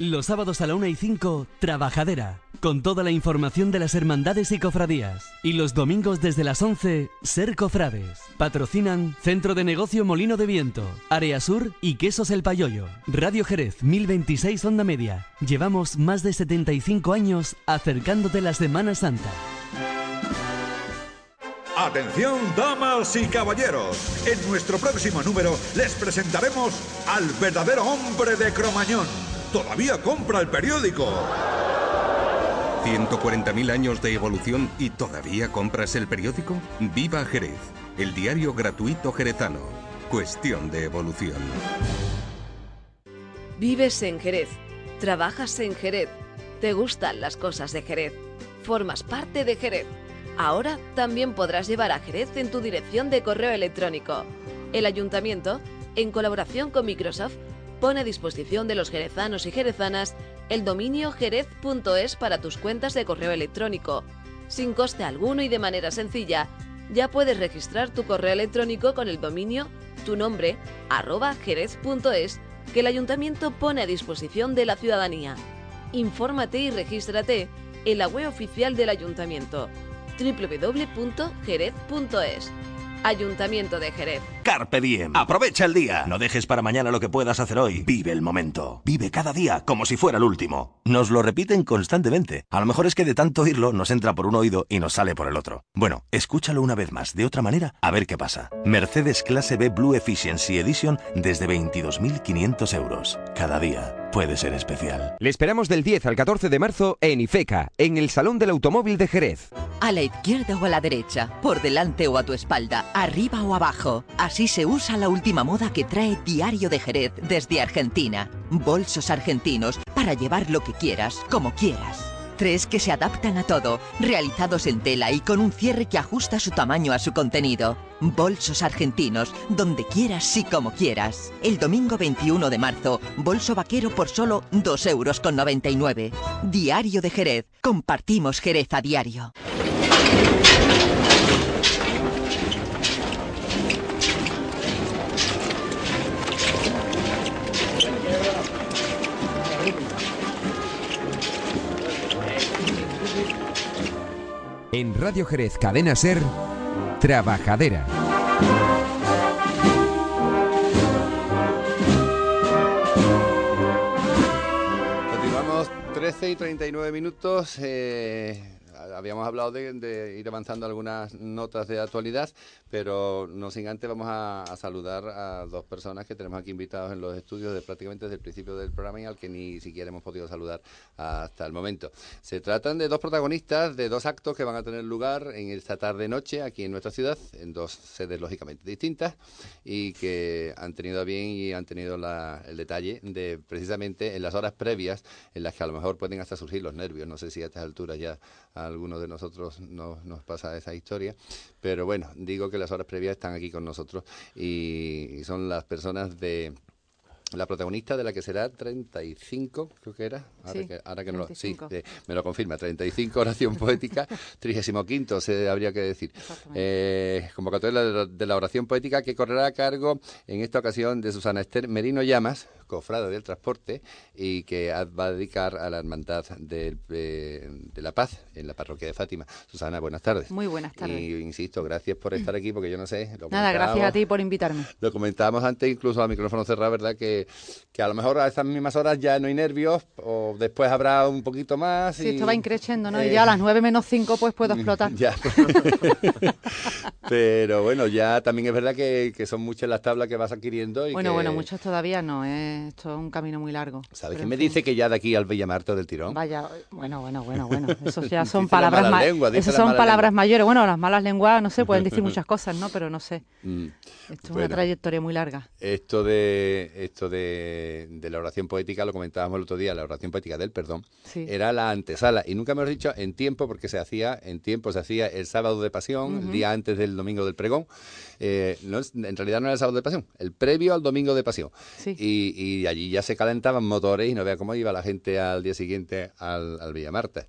Los sábados a la 1 y 5, Trabajadera, con toda la información de las hermandades y cofradías. Y los domingos desde las 11, Ser Cofrades. Patrocinan Centro de Negocio Molino de Viento, Área Sur y Quesos El Payoyo. Radio Jerez, 1026 Onda Media. Llevamos más de 75 años acercándote la Semana Santa. Atención, damas y caballeros. En nuestro próximo número les presentaremos al verdadero hombre de Cromañón. Todavía compra el periódico. 140.000 años de evolución y todavía compras el periódico? Viva Jerez, el diario gratuito jerezano. Cuestión de evolución. Vives en Jerez, trabajas en Jerez, te gustan las cosas de Jerez, formas parte de Jerez. Ahora también podrás llevar a Jerez en tu dirección de correo electrónico. El ayuntamiento, en colaboración con Microsoft, pone a disposición de los jerezanos y jerezanas el dominio jerez.es para tus cuentas de correo electrónico. Sin coste alguno y de manera sencilla, ya puedes registrar tu correo electrónico con el dominio tu nombre arroba jerez.es que el ayuntamiento pone a disposición de la ciudadanía. Infórmate y regístrate en la web oficial del ayuntamiento www.jerez.es. Ayuntamiento de Jerez. Carpe diem. Aprovecha el día. No dejes para mañana lo que puedas hacer hoy. Vive el momento. Vive cada día como si fuera el último. Nos lo repiten constantemente. A lo mejor es que de tanto oírlo nos entra por un oído y nos sale por el otro. Bueno, escúchalo una vez más, de otra manera, a ver qué pasa. Mercedes Clase B Blue Efficiency Edition desde 22.500 euros. Cada día. Puede ser especial. Le esperamos del 10 al 14 de marzo en Ifeca, en el Salón del Automóvil de Jerez. A la izquierda o a la derecha, por delante o a tu espalda, arriba o abajo. Así se usa la última moda que trae Diario de Jerez desde Argentina. Bolsos argentinos para llevar lo que quieras, como quieras. Tres que se adaptan a todo, realizados en tela y con un cierre que ajusta su tamaño a su contenido. Bolsos argentinos, donde quieras y como quieras. El domingo 21 de marzo, bolso vaquero por solo 2,99 euros. con 99. Diario de Jerez. Compartimos Jerez a diario. En Radio Jerez Cadena Ser, Trabajadera. Continuamos 13 y 39 minutos. eh, habíamos hablado de, ir avanzando algunas notas de actualidad, pero no sin antes vamos a, saludar a dos personas que tenemos aquí invitados en los estudios de prácticamente desde el principio del programa y al que ni siquiera hemos podido saludar hasta el momento. Se tratan de dos protagonistas de dos actos que van a tener lugar en esta tarde-noche aquí en nuestra ciudad, en dos sedes lógicamente distintas y que han tenido bien y han tenido la- el detalle de precisamente en las horas previas en las que a lo mejor pueden hasta surgir los nervios. No sé si a estas alturas ya alguno de nosotros nos, nos pasa esa historia, pero bueno, digo que las horas previas están aquí con nosotros y, y son las personas de la protagonista de la que será 35, creo que era. Ahora Sí, que, ahora que no lo, sí, 35. eh, me lo confirma, 35 oración poética, 35 se habría que decir. Eh, convocatoria de la, de la oración poética que correrá a cargo en esta ocasión de Susana Esther Merino Llamas, cofrade del transporte, y que va a dedicar a la hermandad del, eh, de la paz en la parroquia de Fátima. Susana, buenas tardes. Muy buenas tardes. Y insisto, gracias por estar aquí, porque yo no sé. lo Nada, gracias a ti por invitarme. lo comentábamos antes, incluso a micrófono cerrado, ¿verdad? Que, que a lo mejor a esas mismas horas ya no hay nervios, o después habrá un poquito más. Y, esto va increciendo, ¿no? Y eh, ya a las 9 menos 5 pues puedo explotar. Ya. Pero bueno, ya también es verdad que, que son muchas las tablas que vas adquiriendo. Y Bueno, que- bueno, muchos todavía no, ¿eh? Esto es un camino muy largo. ¿Sabes quién me fin. dice que ya de aquí al Villamarta del tirón? Vaya, bueno, bueno, bueno, bueno. Eso ya son palabras ma- lengua, la son palabras mayores. Bueno, las malas lenguas, no sé, pueden decir muchas cosas, ¿no? Pero no sé. Mm, Esto es una trayectoria muy larga. Esto de esto de, de la oración poética, lo comentábamos el otro día, la oración poética del perdón, Sí. era la antesala. Y nunca me has dicho en tiempo, porque se hacía en tiempo, se hacía el sábado de pasión, el día antes del domingo del pregón. Eh, no es- en realidad no era el sábado de pasión, el previo al domingo de pasión. Sí. Y, y allí ya se calentaban motores y no vea cómo iba la gente al día siguiente al, al Villamarta,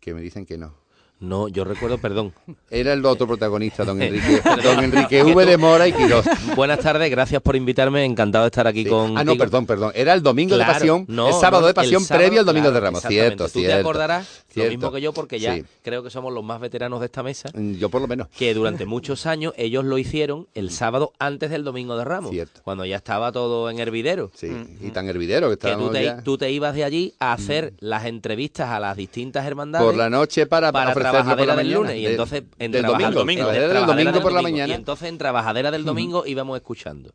que me dicen que no. No, yo recuerdo, perdón. Era el otro protagonista, don Enrique, don Enrique V de Mora y Quirós. Buenas tardes, gracias por invitarme, encantado de estar aquí con. Ah, no, perdón, perdón. Era el domingo de pasión, no, el sábado no, de pasión el sábado, previo al domingo claro, de Ramos. Cierto, Tú cierto. te acordarás lo cierto. mismo que yo porque ya Sí. creo que somos los más veteranos de esta mesa. Yo por lo menos. Que durante muchos años ellos lo hicieron el sábado antes del domingo de Ramos. Cuando ya estaba todo en hervidero. Sí, y tan hervidero que Que tú te, ya. tú te ibas de allí a hacer las entrevistas a las distintas hermandades. Por la noche para, para trabajadera del lunes. Y entonces en domingo, por la mañana. Y entonces en trabajadera del domingo íbamos escuchando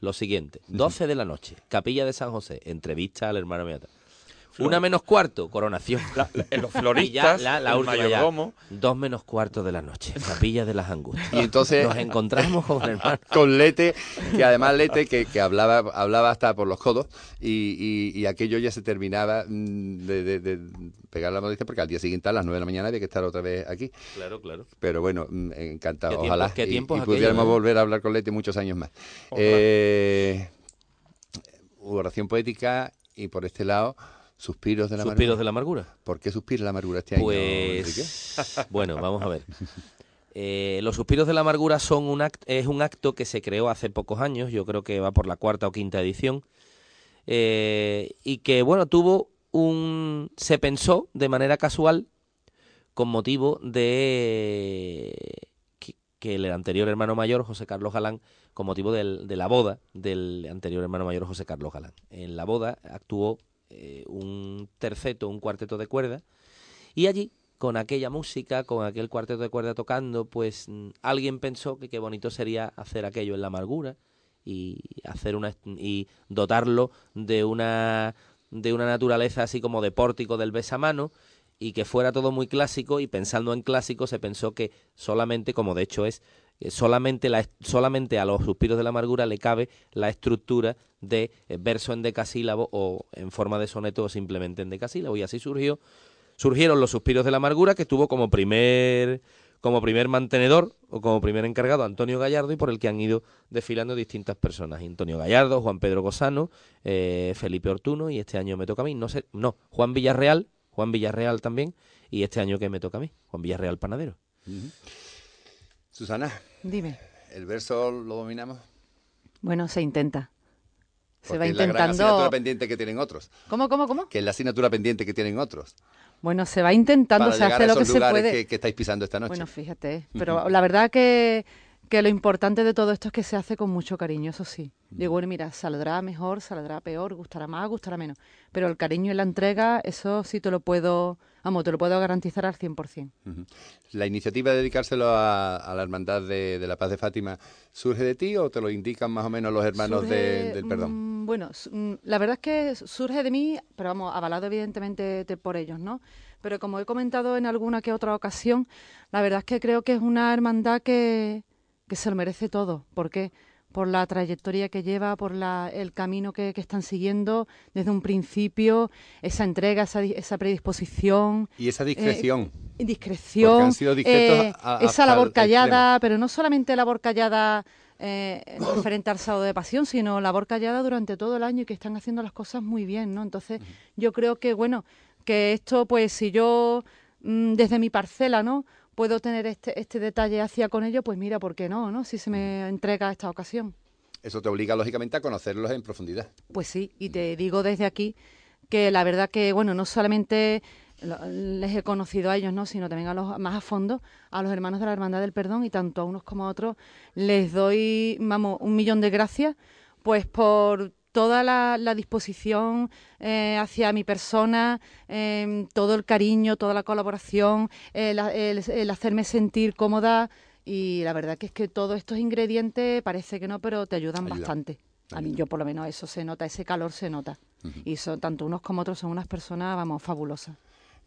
lo siguiente. 12 de la noche, Capilla de San José, entrevista al hermano Meata. Una menos cuarto, coronación. en los Y floristas, ya, la, la el última ya. Dos menos cuarto de la noche, Capilla de las Angustias. Y entonces nos encontramos con el hermano. con Lete, que además Lete que, que hablaba hablaba hasta por los codos y, y- y aquello ya se terminaba mm, de, de- de pegar la noticia porque al día siguiente a las 9 de la mañana había que estar otra vez aquí. Claro, claro. Pero bueno, mm, encantado, ¿Qué tiempos- ojalá. qué y- y, pudiéramos eh? volver a hablar con Lete muchos años más. Eh, oración poética y por este lado, suspiros de la Suspiros amargura. de la amargura. ¿Por qué suspira la amargura este año? Enrique? Pues bueno, vamos a ver. Eh, los suspiros de la amargura son un act- es un acto que se creó hace pocos años, yo creo que va por la cuarta o quinta edición, eh, y que bueno tuvo un se pensó de manera casual con motivo de que, que el anterior hermano mayor José Carlos Galán con motivo del- de la boda del anterior hermano mayor José Carlos Galán. En la boda actuó eh, un terceto, un cuarteto de cuerda. Y allí, con aquella música, con aquel cuarteto de cuerda tocando, pues mm, alguien pensó que qué bonito sería hacer aquello en la amargura y hacer una y dotarlo de una de una naturaleza así como de pórtico del besamano y que fuera todo muy clásico y pensando en clásico se pensó que solamente, como de hecho es, eh, solamente, la, solamente a los suspiros de la amargura le cabe la estructura de eh, verso en decasílabo o en forma de soneto o simplemente en decasílabo y así surgió surgieron los suspiros de la amargura que tuvo como primer como primer mantenedor o como primer encargado Antonio Gallardo y por el que han ido desfilando distintas personas. Antonio Gallardo, Juan Pedro Gozano, eh, Felipe Ortuno y este año me toca a mí. No sé, no, Juan Villarreal, Juan Villarreal también y este año que me toca a mí, Juan Villarreal Panadero. Susana. Dime. ¿El verso lo dominamos? Bueno, se intenta. Se va Porque es la gran intentando. asignatura pendiente que tienen otros. ¿Cómo, cómo, cómo? Que es la asignatura pendiente que tienen otros. Bueno, se va intentando, para se hace a lo que esos se puede. Que, que estáis pisando esta noche. Bueno, fíjate, pero la verdad que, que lo importante de todo esto es que se hace con mucho cariño, eso sí. Digo, bueno, mira, saldrá mejor, saldrá peor, gustará más, gustará menos. Pero el cariño y la entrega, eso sí te lo puedo, vamos, te lo puedo garantizar al 100%. Ujú. ¿La iniciativa de dedicárselo a, a la Hermandad de, de la Paz de Fátima surge de ti o te lo indican más o menos los hermanos de- del perdón? mm, bueno, mm, la verdad es que surge de mí, pero vamos, avalado evidentemente de- por ellos, ¿no? Pero como he comentado en alguna que otra ocasión, la verdad es que creo que es una hermandad que, que se lo merece todo. ¿Por qué? Por la trayectoria que lleva, por la, el camino que, que están siguiendo desde un principio, esa entrega, esa, esa predisposición. Y esa eh, discreción. discreción, han sido eh, a- a- esa labor callada, pero no solamente labor callada eh, en referente al sábado de pasión, sino labor callada durante todo el año y que están haciendo las cosas muy bien, ¿no? Entonces, yo creo que, bueno, que esto, pues si yo mm, desde mi parcela, ¿no? Puedo tener este, este detalle hacia con ello, pues mira, ¿por qué no, no? Si se me entrega esta ocasión. Eso te obliga, lógicamente, a conocerlos en profundidad. Pues sí, y te digo desde aquí que la verdad que, bueno, no solamente les he conocido a ellos, ¿no? sino también a los más a fondo, a los hermanos de la Hermandad del Perdón, y tanto a unos como a otros les doy, vamos, un millón de gracias, pues por toda la, la disposición eh, hacia mi persona, em, todo el cariño, toda la colaboración, el, el- el hacerme sentir cómoda, y la verdad que es que todos estos ingredientes parece que no, pero te ayudan bastante. A mí, yo por lo menos eso se nota, ese calor se nota. Y son, tanto unos como otros son unas personas, vamos, fabulosas.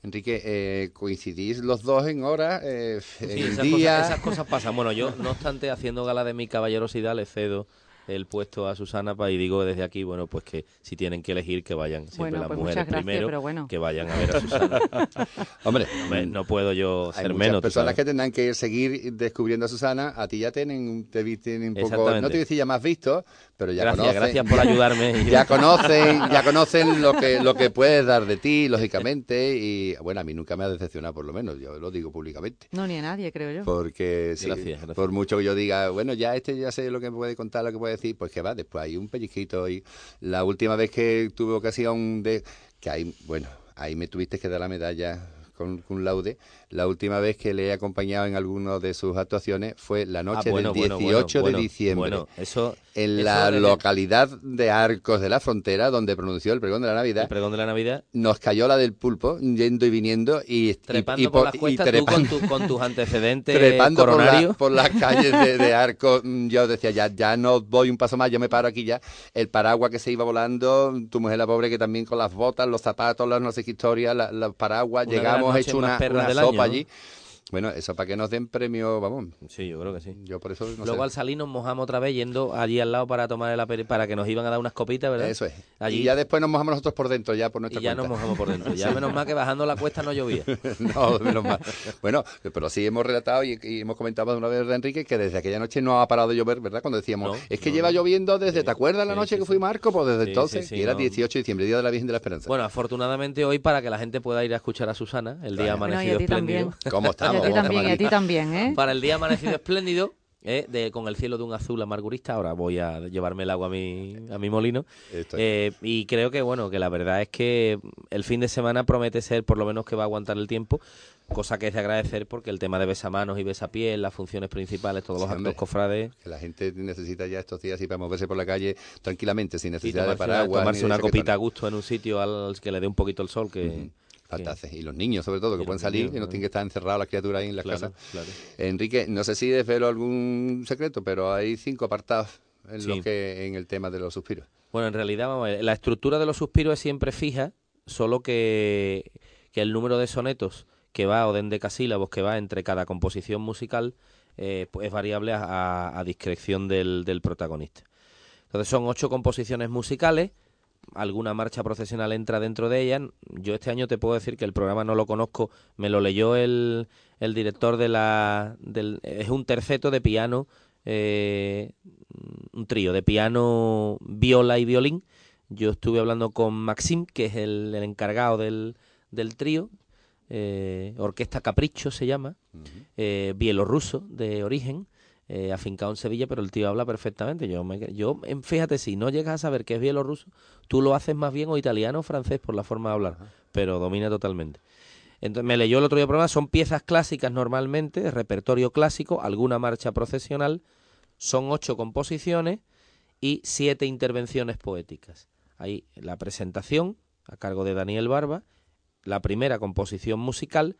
Enrique, eh, ¿coincidís los dos en hora, eh, Sí, en esas, día? cosas, esas cosas pasan. Bueno, yo, no obstante, haciendo gala de mi caballerosidad, le cedo el puesto a Susana pa- y digo desde aquí, bueno, pues que si tienen que elegir, que vayan siempre Bueno, las pues mujeres gracias, primero, pero bueno. que vayan a ver a Susana. Hombre, Hombre, no puedo yo Hay ser muchas menos. personas que tendrán que seguir descubriendo a Susana. A ti ya tienen, te vi- tienen un poco, no te voy a decir ya más visto, pero ya Gracias, conocen. gracias por ayudarme. Ya conocen, ya conocen lo que lo que puedes dar de ti, lógicamente. Y bueno, a mí nunca me ha decepcionado, por lo menos, yo lo digo públicamente. No, ni a nadie, creo yo. Porque sí, Gracias, gracias. por mucho que yo diga, bueno, ya este ya sé lo que me puede contar, lo que puede decir, pues que va, después hay un pellizquito. Y la última vez que tuve ocasión de. que ahí, bueno, ahí me tuviste que dar la medalla con, con laude. La última vez que le he acompañado en alguna de sus actuaciones fue la noche Ah, bueno, del bueno, 18 bueno, de diciembre. Bueno, eso. En eso la localidad de Arcos de la Frontera, donde pronunció el pregón de la Navidad, El pregón de la Navidad. nos cayó la del pulpo, yendo y viniendo, y, Trepando y por por- las y cuestas, tú trepando- con, tu- con tus antecedentes trepando por, la- coronarios. por las calles de, de Arcos, mm, yo decía, ya, ya no voy un paso más, yo me paro aquí ya. El paraguas que se iba volando, tu mujer la pobre que también con las botas, los zapatos, las no sé qué historia, la- los paraguas, Una llegamos hecho una, una sopa año, ¿no? Bueno, eso para que nos den premio, vamos. Sí, yo creo que sí. Yo por eso no Luego sé. al salir nos mojamos otra vez yendo allí al lado para tomar el aperi- para que nos iban a dar unas copitas, ¿verdad? Eso es. Allí Y ya después nos mojamos nosotros por dentro, ya por nuestra y ya cuenta. nos mojamos por dentro. Ya menos mal que bajando la cuesta no llovía. no, menos mal. Bueno, pero sí hemos relatado y, y hemos comentado una vez de Enrique que desde aquella noche no ha parado de llover, ¿verdad? Cuando decíamos, No, es que no, lleva lloviendo desde, ¿te acuerdas la sí, noche sí, que fuimos a Arco? Pues desde Sí, entonces, sí, sí, y era no. 18 de diciembre, Día de la Virgen de la Esperanza. Bueno, afortunadamente hoy para que la gente pueda ir a escuchar a Susana, el día amanecido a ti espléndido. A ti ¿Cómo también, y a ti también, ¿eh? Para el día amanecido espléndido, eh, de, con el cielo de un azul amargurista, ahora voy a llevarme el agua a mi, a mi molino. Eh, y creo que, bueno, que la verdad es que el fin de semana promete ser por lo menos que va a aguantar el tiempo, cosa que es de agradecer porque el tema de besamanos y besapiés, las funciones principales, todos los Sí, actos hombre. cofrades, Que la gente necesita ya estos días y para moverse por la calle tranquilamente, sin necesidad de tomarse, una, paraguas. tomarse de una copita a gusto en un sitio al que le dé un poquito el sol, que... hace. Y los niños, sobre todo, que pueden salir niños, y no tienen que estar encerrados las criaturas ahí en la Claro, casa. claro. Enrique, no sé si desvelo algún secreto, pero hay cinco apartados en Sí. los que en el tema de los suspiros. Bueno, en realidad, vamos a ver, la estructura de los suspiros es siempre fija, solo que, que el número de sonetos que va o de endecasílabos que va entre cada composición musical eh, pues es variable a, a discreción del, del protagonista. Entonces son ocho composiciones musicales, alguna marcha procesional entra dentro de ellas. Yo este año te puedo decir que el programa no lo conozco, me lo leyó el, el director de la... Del, es un terceto de piano, eh, un trío de piano, viola y violín. Yo estuve hablando con Maxim, que es el, el encargado del, del trío, eh, Orquesta Capricho se llama, eh, bielorruso de origen, eh, afincado en Sevilla, pero el tío habla perfectamente. Yo, me, yo fíjate, si no llegas a saber que es bielorruso, tú lo haces más bien o italiano o francés por la forma de hablar, pero domina totalmente. Entonces me leyó el otro día el programa, son piezas clásicas normalmente, repertorio clásico, alguna marcha procesional, son ocho composiciones y siete intervenciones poéticas. Ahí la presentación, a cargo de Daniel Barba, la primera composición musical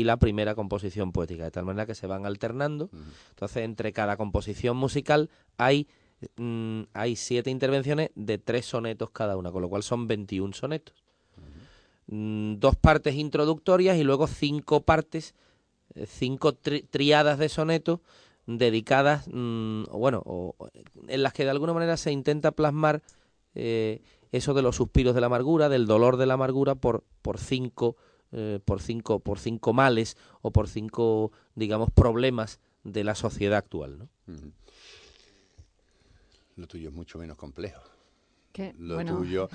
y la primera composición poética, de tal manera que se van alternando. Entonces, entre cada composición musical hay, mm, hay siete intervenciones de tres sonetos cada una, con lo cual son 21 sonetos. Mm, dos partes introductorias y luego cinco partes, eh, cinco tri- triadas de sonetos dedicadas, mm, bueno, o- o en las que de alguna manera se intenta plasmar eh, eso de los suspiros de la amargura, del dolor de la amargura por, por cinco eh, por cinco por cinco males o por cinco digamos problemas de la sociedad actual, ¿no? Lo tuyo es mucho menos complejo. Que, Lo bueno, tuyo.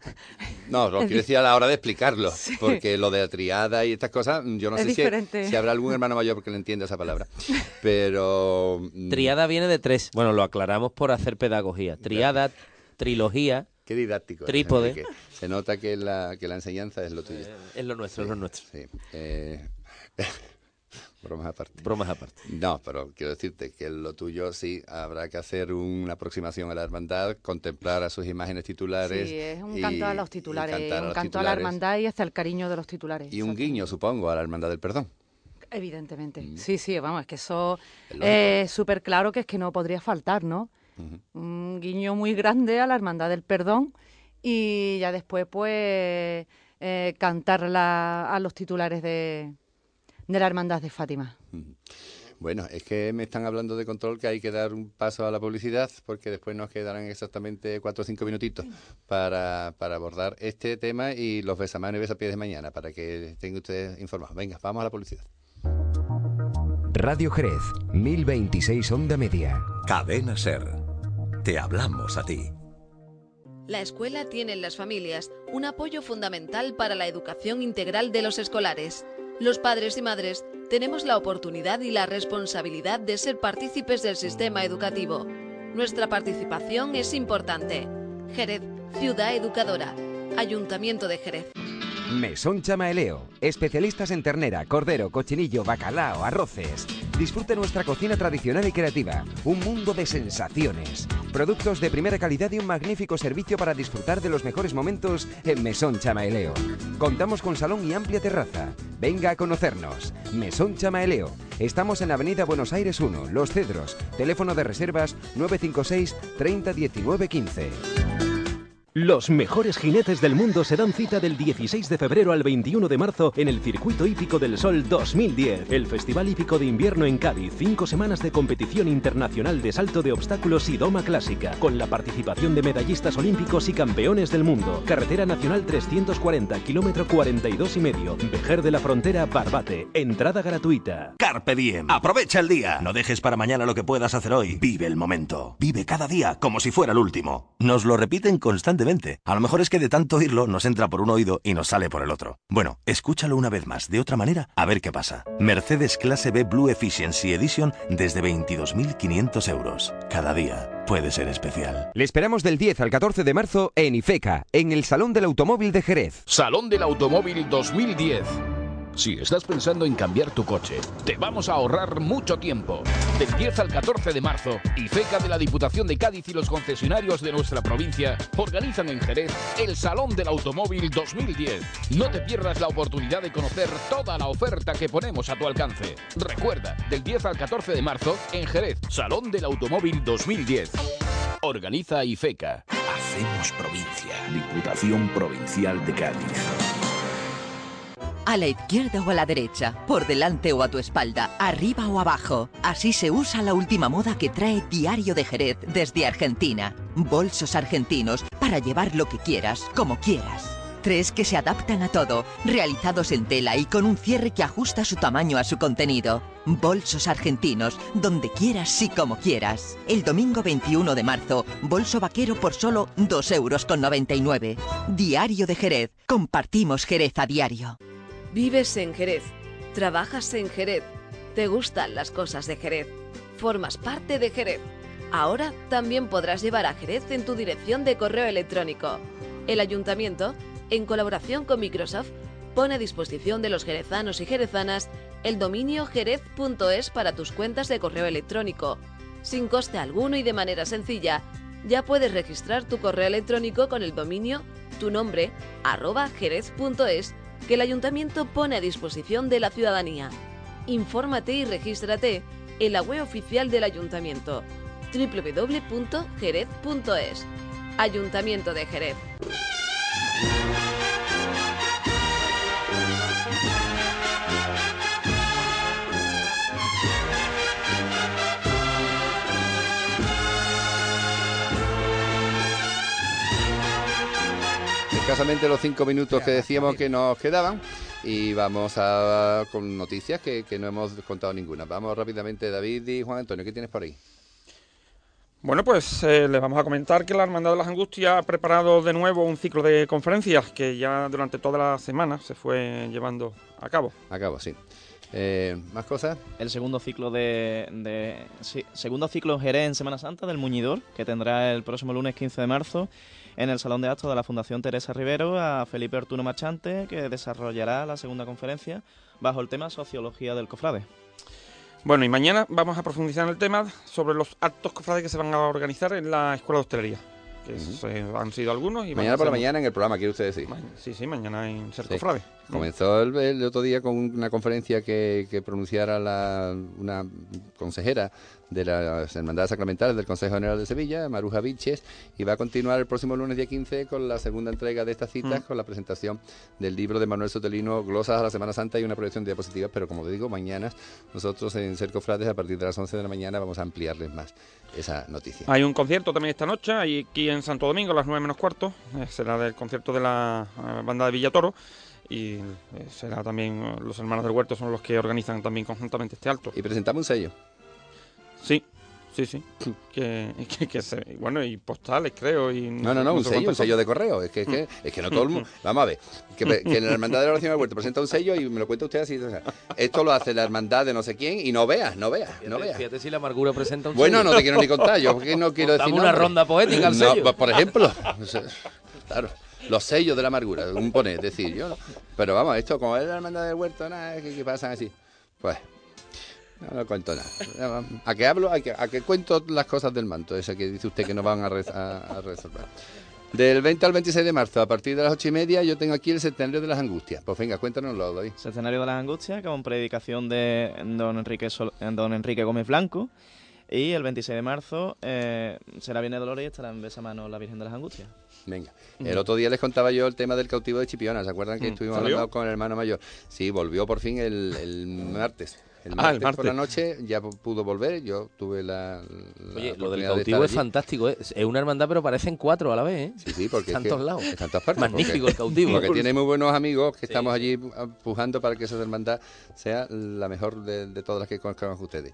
No, lo Es quiero decir a la hora de explicarlo, Sí. porque lo de la triada y estas cosas, yo no Es sé si, si habrá algún hermano mayor que le entienda esa palabra. Pero. mm, Triada viene de tres. Bueno, lo aclaramos por hacer pedagogía. Triada, trilogía. Qué didáctico. eres, Trípode. Se nota que la, que la enseñanza es lo tuyo. es lo nuestro, es lo nuestro. Sí. eh, bromas aparte. Bromas aparte. No, pero quiero decirte que lo tuyo sí habrá que hacer una aproximación a la hermandad, contemplar a sus imágenes titulares. Sí, es un y- canto a los titulares, cantar a un canto a la hermandad y hasta el cariño de los titulares. Y un guiño, supongo, a la hermandad del perdón. Evidentemente. Sí, sí, vamos, es que eso es súper claro que es que no podría faltar, ¿no? Un guiño muy grande a la Hermandad del Perdón y ya después, pues, eh, cantarla a los titulares de, de la Hermandad de Fátima. Bueno, es que me están hablando de control que hay que dar un paso a la publicidad porque después nos quedarán exactamente cuatro o cinco minutitos para, para abordar este tema y los besamanos y besapiés de mañana para que estén ustedes informados. Venga, vamos a la publicidad. Radio Jerez, 1026 Onda Media. Cadena Ser. Te hablamos a ti. La escuela tiene en las familias un apoyo fundamental para la educación integral de los escolares. Los padres y madres tenemos la oportunidad y la responsabilidad de ser partícipes del sistema educativo. Nuestra participación es importante. Jerez, ciudad educadora. Ayuntamiento de Jerez. Mesón Chamaeleo, especialistas en ternera, cordero, cochinillo, bacalao, arroces. Disfrute nuestra cocina tradicional y creativa, un mundo de sensaciones. Productos de primera calidad y un magnífico servicio para disfrutar de los mejores momentos en Mesón Chamaeleo. Contamos con salón y amplia terraza. Venga a conocernos. Mesón Chamaeleo. Estamos en Avenida Buenos Aires 1, Los Cedros. Teléfono de reservas 956 30 19 15. Los mejores jinetes del mundo se dan cita del 16 de febrero al 21 de marzo en el Circuito Hípico del Sol 2010, el Festival Hípico de Invierno en Cádiz. Cinco semanas de competición internacional de salto de obstáculos y doma clásica, con la participación de medallistas olímpicos y campeones del mundo. Carretera Nacional 340, kilómetro 42 y medio. Vejer de la Frontera, Barbate. Entrada gratuita. Carpe diem. Aprovecha el día. No dejes para mañana lo que puedas hacer hoy. Vive el momento. Vive cada día como si fuera el último. Nos lo repiten constantemente. A lo mejor es que de tanto oírlo nos entra por un oído y nos sale por el otro. Bueno, escúchalo una vez más, de otra manera, a ver qué pasa. Mercedes Clase B Blue Efficiency Edition desde 22.500 euros. Cada día puede ser especial. Le esperamos del 10 al 14 de marzo en IFECA, en el Salón del Automóvil de Jerez. Salón del Automóvil 2010. Si estás pensando en cambiar tu coche, te vamos a ahorrar mucho tiempo. Del 10 al 14 de marzo, IFECA de la Diputación de Cádiz y los concesionarios de nuestra provincia organizan en Jerez el Salón del Automóvil 2010. No te pierdas la oportunidad de conocer toda la oferta que ponemos a tu alcance. Recuerda, del 10 al 14 de marzo, en Jerez, Salón del Automóvil 2010. Organiza IFECA. Hace Hacemos provincia. Diputación Provincial de Cádiz. A la izquierda o a la derecha, por delante o a tu espalda, arriba o abajo. Así se usa la última moda que trae Diario de Jerez desde Argentina. Bolsos argentinos para llevar lo que quieras, como quieras. Tres que se adaptan a todo, realizados en tela y con un cierre que ajusta su tamaño a su contenido. Bolsos argentinos, donde quieras y como quieras. El domingo 21 de marzo, bolso vaquero por solo 2,99 euros. Diario de Jerez. Compartimos Jerez a diario. Vives en Jerez, trabajas en Jerez, te gustan las cosas de Jerez, formas parte de Jerez. Ahora también podrás llevar a Jerez en tu dirección de correo electrónico. El ayuntamiento, en colaboración con Microsoft, pone a disposición de los jerezanos y jerezanas el dominio jerez.es para tus cuentas de correo electrónico. Sin coste alguno y de manera sencilla, ya puedes registrar tu correo electrónico con el dominio tu nombre arroba jerez.es que el ayuntamiento pone a disposición de la ciudadanía. Infórmate y regístrate en la web oficial del ayuntamiento www.jerez.es. Ayuntamiento de Jerez. Escasamente los cinco minutos que decíamos que nos quedaban y vamos a con noticias que, que no hemos contado ninguna. Vamos rápidamente, David y Juan Antonio, ¿qué tienes por ahí? Bueno, pues eh, les vamos a comentar que la Hermandad de las Angustias ha preparado de nuevo un ciclo de conferencias que ya durante toda la semana se fue llevando a cabo. A cabo, sí. Eh, ¿Más cosas? El segundo ciclo de, de sí, segundo ciclo Jerez en Semana Santa del Muñidor, que tendrá el próximo lunes 15 de marzo en el Salón de Actos de la Fundación Teresa Rivero a Felipe Arturo Marchante, que desarrollará la segunda conferencia bajo el tema Sociología del Cofrade. Bueno, y mañana vamos a profundizar en el tema sobre los actos cofrades que se van a organizar en la Escuela de Hostelería. Que se- han sido algunos. Y Mañana por la mañana en el programa, quiere usted decir. Sí, sí, mañana en Ser Sí. Cofrade. Comenzó el, el otro día con una conferencia que, que pronunciara la, una consejera de las Hermandades Sacramentales del Consejo General de Sevilla, Maruja Viches, y va a continuar el próximo lunes día 15 con la segunda entrega de estas citas, Mm. con la presentación del libro de Manuel Sotelino, Glosas a la Semana Santa y una proyección de diapositivas, pero como digo, mañana nosotros en Cerco Frades a partir de las 11 de la mañana vamos a ampliarles más esa noticia. Hay un concierto también esta noche, aquí en Santo Domingo a las 9 menos cuarto. eh, será del concierto de la eh, banda de Villatoro. Y eh, será también eh, los hermanos del Huerto son los que organizan también conjuntamente este alto. Y presentamos un sello. Sí, sí, sí. que, que- que se- bueno, y postales, creo. Y No, no, no, un sello, un sello de correo. Es que, es que, es que no todo el mundo. Vamos a ver, que, me- que en la Hermandad de la Oración del Huerto presenta un sello y me lo cuenta usted así. o sea, esto lo hace la Hermandad de no sé quién y no veas, no veas, no veas. fíjate si la amargura presenta un Bueno, sello. no te quiero ni contar, yo porque no quiero decir. Una ronda poética al No, sello. pues, por ejemplo. o sea, Claro, los sellos de la amargura, un poner, es decir, yo. Pero vamos, esto como es la Hermandad del Huerto, nada, que, que pasan así. Pues. No, no cuento nada. ¿A qué hablo? ¿A qué, cuento las cosas del manto? Ese que dice usted que no van a, a resolver. Del 20 al 26 de marzo, a partir de las 8 y media, yo tengo aquí el centenario de las angustias. Pues venga, cuéntanoslo, David. Centenario de las Angustias, con predicación de don Enrique, don Enrique Gómez Blanco. Y el 26 de marzo eh, será Viernes de Dolores y estará en Besamano la Virgen de las Angustias. Venga. El otro día les contaba yo el tema del cautivo de Chipiona. ¿Se acuerdan que Mm. estuvimos ¿Salió? hablando con el hermano mayor? Sí, volvió por fin el, el martes. El Ah, martes, el por la martes. noche ya pu- pudo volver. Yo tuve la. la Oye, lo del de cautivo es allí. fantástico, ¿eh? es una hermandad pero parecen cuatro a la vez, ¿eh? Sí, sí, porque Están es que todos lados. está en todas partes, Magnífico porque- el cautivo. Porque tiene muy buenos amigos que estamos allí pu- pujando para que esa hermandad sea la mejor de, de todas las que conozcan ustedes.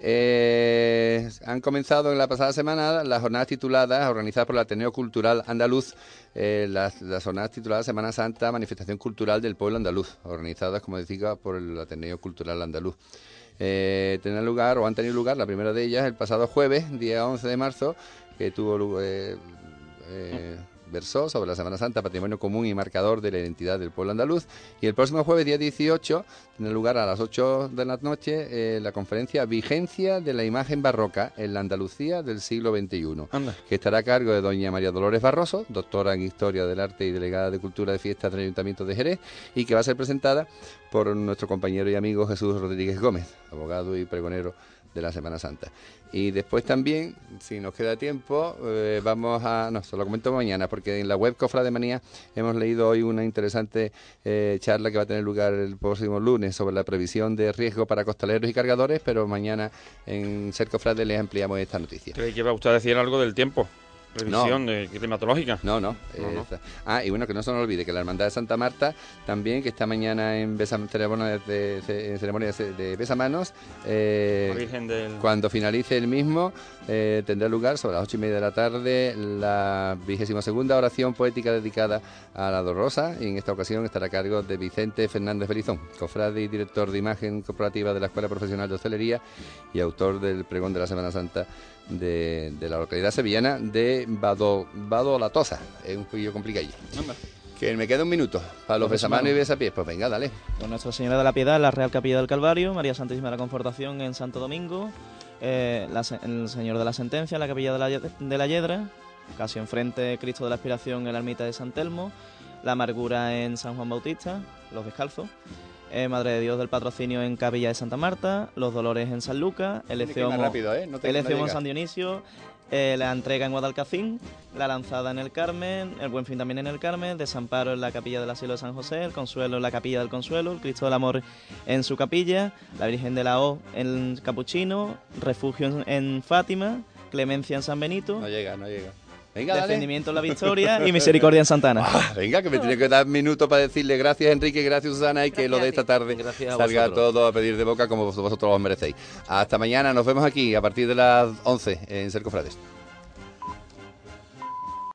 Eh, han comenzado en la pasada semana las jornadas tituladas, organizadas por el Ateneo Cultural Andaluz, eh, las, jornadas tituladas Semana Santa, Manifestación Cultural del Pueblo Andaluz, organizadas, como decía, por el Ateneo Cultural Andaluz. Eh, tendrán lugar, o han tenido lugar, la primera de ellas, el pasado jueves, día 11 de marzo, que tuvo lugar, eh, versó sobre la Semana Santa, patrimonio común y marcador de la identidad del pueblo andaluz. Y el próximo jueves, día 18, tendrá lugar a las 8 de la noche eh, la conferencia Vigencia de la imagen barroca en la Andalucía del siglo XXI, Anda. que estará a cargo de doña María Dolores Barroso, doctora en Historia del Arte y delegada de Cultura de Fiestas del Ayuntamiento de Jerez, y que va a ser presentada por nuestro compañero y amigo Jesús Rodríguez Gómez, abogado y pregonero de la Semana Santa. Y después también, si nos queda tiempo, eh, vamos a... No, se lo comento mañana, porque en la web Cofra de Manía hemos leído hoy una interesante eh, charla que va a tener lugar el próximo lunes sobre la previsión de riesgo para costaleros y cargadores, pero mañana en Ser Cofrade les ampliamos esta noticia. Creí que iba a usted decir algo del tiempo. Revisión de climatológica. No, no. No, no. esta. Ah, y bueno, que no se nos olvide que la Hermandad de Santa Marta también, que está mañana en besam- ceremonia de, en ceremonia de, besamanos, eh, del- cuando finalice el mismo, eh, tendrá lugar sobre las ocho y media de la tarde la vigésima segunda oración poética dedicada a la Dolorosa y en esta ocasión estará a cargo de Vicente Fernández Belizón, cofrade y director de imagen corporativa de la Escuela Profesional de Hostelería y autor del pregón de la Semana Santa de, de la localidad sevillana de Bado La Tosa. Es un poquillo complicadillo. Que me queda un minuto para los besamanos y besapiés. Pues venga, dale. Con Nuestra Señora de la Piedad, la Real Capilla del Calvario, María Santísima de la Confortación en Santo Domingo, eh, la el Señor de la Sentencia en la Capilla de la, de la Hiedra, casi enfrente Cristo de la Aspiración en la Ermita de San Telmo, la Amargura en San Juan Bautista, los Descalzos, eh, Madre de Dios del Patrocinio en Capilla de Santa Marta, los Dolores en San Lucas, el Eciomo, rápido, ¿eh? No te- el no Eciomo en. San Dionisio, eh, la entrega en Guadalcacín, la lanzada en el Carmen, el Buen Fin también en el Carmen, Desamparo en la capilla del Asilo de San José, el Consuelo en la capilla del Consuelo, el Cristo del Amor en su capilla, la Virgen de la O en Capuchino, Refugio en, en Fátima, Clemencia en San Benito, No llega, no llega. Venga, dale. Defendimiento en la Victoria y Misericordia en Santana. Ah, venga, que me tiene que dar minutos para decirle gracias Enrique, gracias Susana y que lo de esta tarde Gracias a salga vosotros. todo a pedir de boca como vosotros os merecéis. Hasta mañana, nos vemos aquí a partir de las 11 en Cercofrades.